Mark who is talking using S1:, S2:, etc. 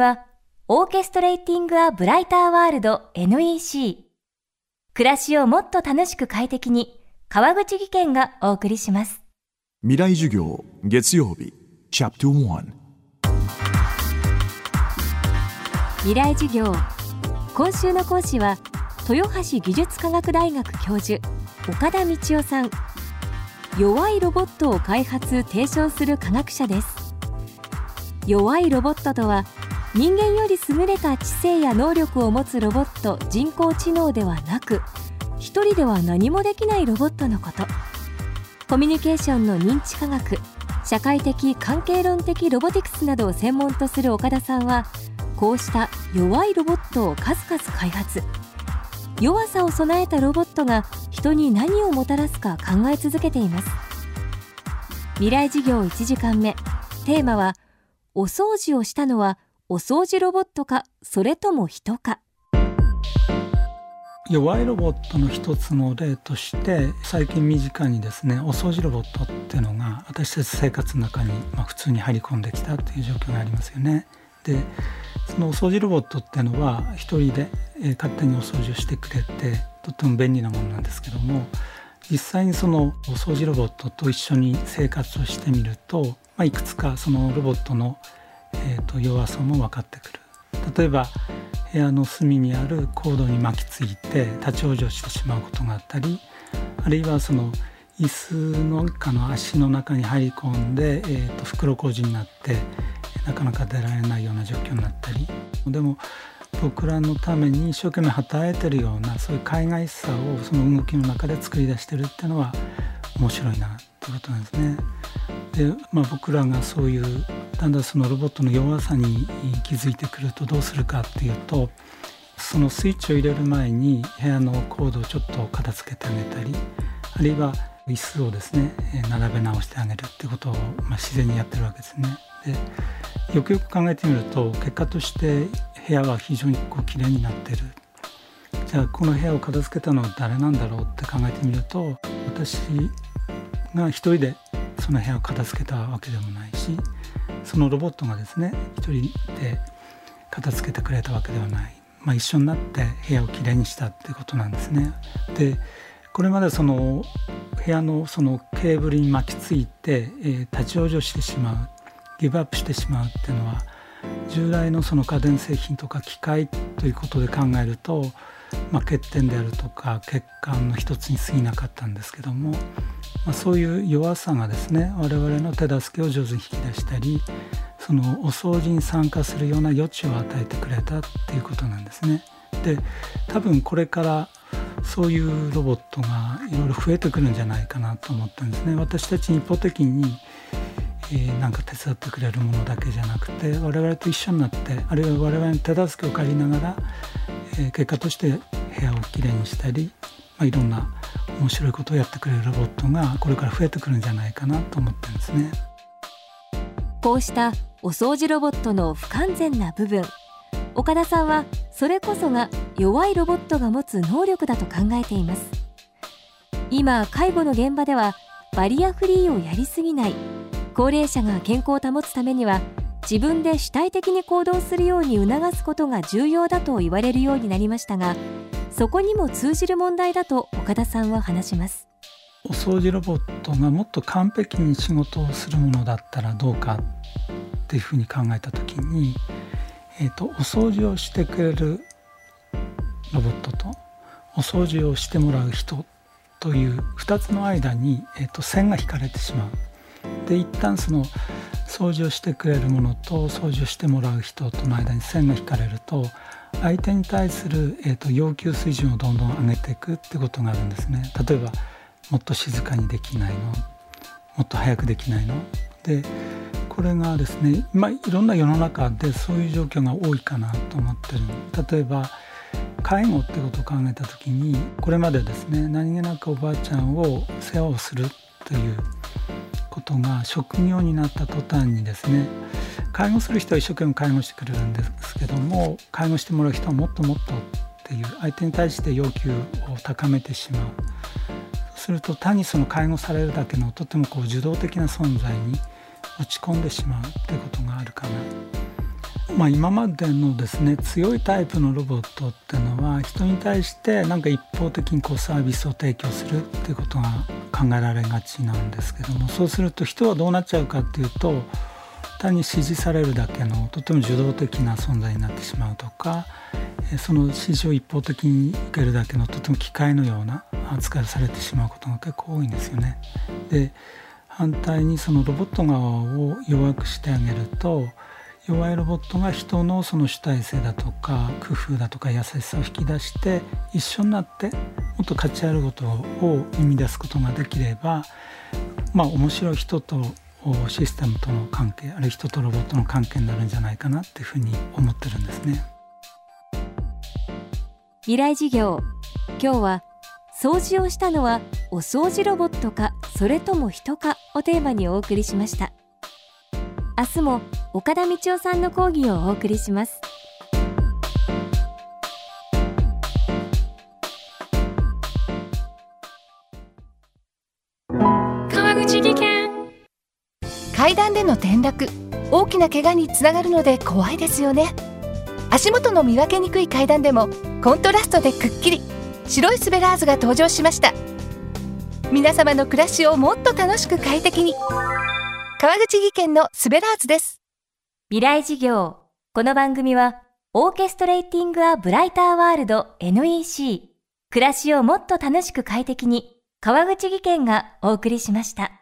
S1: は、オーケストレーティング・ア・ブライター・ワールド NEC。暮らしをもっと楽しく快適に、川口義賢がお送りします。
S2: 未来授業月曜日チャプター
S1: 未来授業。今週の講師は、豊橋技術科学大学教授、岡田道夫さん。弱いロボットを開発提唱する科学者です弱いロボットとは人間より優れた知性や能力を持つロボット人工知能ではなく一人では何もできないロボットのこと。コミュニケーションの認知科学社会的関係論的ロボティクスなどを専門とする岡田さんはこうした弱いロボットを数々開発。弱さを備えたロボットが人に何をもたらすか考え続けています。未来事業1時間目。テーマはお掃除をしたのはお掃除ロボットかそれとも人か
S3: 弱いロボットの一つの例として最近身近にですねお掃除ロボットっていうのが私たち生活の中に、まあ、普通に入り込んできたっていう状況がありますよね。でそのお掃除ロボットっていうのは一人で、え勝手にお掃除をしてくれてとっても便利なものなんですけども実際にそのお掃除ロボットと一緒に生活をしてみると、まあ、いくつかそのロボットのえーと、弱さも分かってくる例えば部屋の隅にあるコードに巻きついて立ち往生してしまうことがあったりあるいはその椅子の中の足の中に入り込んで、えーと、袋小路になってなかなか出られないような状況になったりでも僕らのために一生懸命働いてるようなそういう海外さをその動きの中で作り出してるっていうのは面白いなってことなんですね。で、まあ、僕らがそういうだんだんそのロボットの弱さに気づいてくるとどうするかっていうとそのスイッチを入れる前に部屋のコードをちょっと片付けてあげたりあるいは椅子をですね並べ直してあげるってことを、まあ、自然にやってるわけですね。でよくよく考えてみると結果として部屋は非常にこう綺麗になってるじゃあこの部屋を片付けたのは誰なんだろうって考えてみると私が一人でその部屋を片付けたわけでもないしそのロボットがですね一人で片付けてくれたわけではない、まあ、一緒になって部屋をきれいにしたってことなんですね。でこれまでその部屋のそのケーブルに巻きついて、えー、立ち往生してしまうギブアップしてしまうっていうのは従来のその家電製品とか機械ということで考えると、まあ、欠点であるとか欠陥の一つに過ぎなかったんですけどもまあ、そういう弱さがですね我々の手助けを上手に引き出したりそのお掃除に参加するような余地を与えてくれたっていうことなんですね。で多分これからそういうロボットがいろいろ増えてくるんじゃないかなと思ったんですね。私たち一方的にえー、なんか手伝ってくれるものだけじゃなくて我々と一緒になってあるいは我々の手助けを借りながら、えー、結果として部屋をきれいにしたり、まあ、いろんな面白いことをやってくれるロボットがこれから増えてくるんじゃないかなと思ってるんですね。
S1: こうしたお掃除ロボットの不完全な部分。岡田さんはそれこそが弱いロボットが持つ能力だと考えています。今介護の現場ではバリアフリーをやりすぎない。高齢者が健康を保つためには自分で主体的に行動するように促すことが重要だと言われるようになりましたがそこにも通じる問題だと岡田さんは話します
S3: お掃除ロボットがもっと完璧に仕事をするものだったらどうかっていうふうに考えた時に、えーと、お掃除をしてくれるロボットとお掃除をしてもらう人という2つの間に、えーと線が引かれてしまう。で一旦その掃除をしてくれるものと掃除をしてもらう人との間に線が引かれると相手に対する、えーと、要求水準をどんどん上げていくってことがあるんですね。例えばもっと静かにできないのもっと早くできないの。でこれがですね今いろんな世の中でそういう状況が多いかなと思ってる。例えば介護ってことを考えた時にこれまでですね何気なくおばあちゃんを世話をするということが職業になった途端にですね介護する人は一生懸命介護してくれるんですけども介護してもらう人はもっともっとっていう相手に対して要求を高めてしまう。すると単にその介護されるだけのとてもこう受動的な存在に落ち込んでしまうっていうことがあるかな。まあ、今までのですね強いタイプのロボットっていうのは人に対してなんか一方的にこうサービスを提供するっていうことが考えられがちなんですけどもそうすると人はどうなっちゃうかっていうと単に指示されるだけのとても受動的な存在になってしまうとかその指示を一方的に受けるだけのとても機械のような扱いをされてしまうことが結構多いんですよね。で反対にそのロボット側を弱くしてあげると弱いロボットが人のその主体性だとか工夫だとか優しさを引き出して一緒になってもっと価値あることを生み出すことができればまあ面白い人とシステムとの関係あるいは人とロボットの関係になるんじゃないかなっていうふうに思ってるんですね。
S1: 未来事業今日は掃除をしたのはお掃除ロボットかそれとも人かをテーマにお送りしました。明日も岡田道夫さんの講義をお送りします。
S4: 川口技研。階段での転落。大きな怪我につながるので怖いですよね。足元の見分けにくい階段でもコントラストでくっきり。白いスベラーズが登場しました。皆様の暮らしをもっと楽しく快適に。川口技研のスベラーズです。
S1: 未来事業。この番組は、オーケストレーティング・ア・ブライター・ワールド NEC。暮らしをもっと楽しく快適に、川口技研がお送りしました。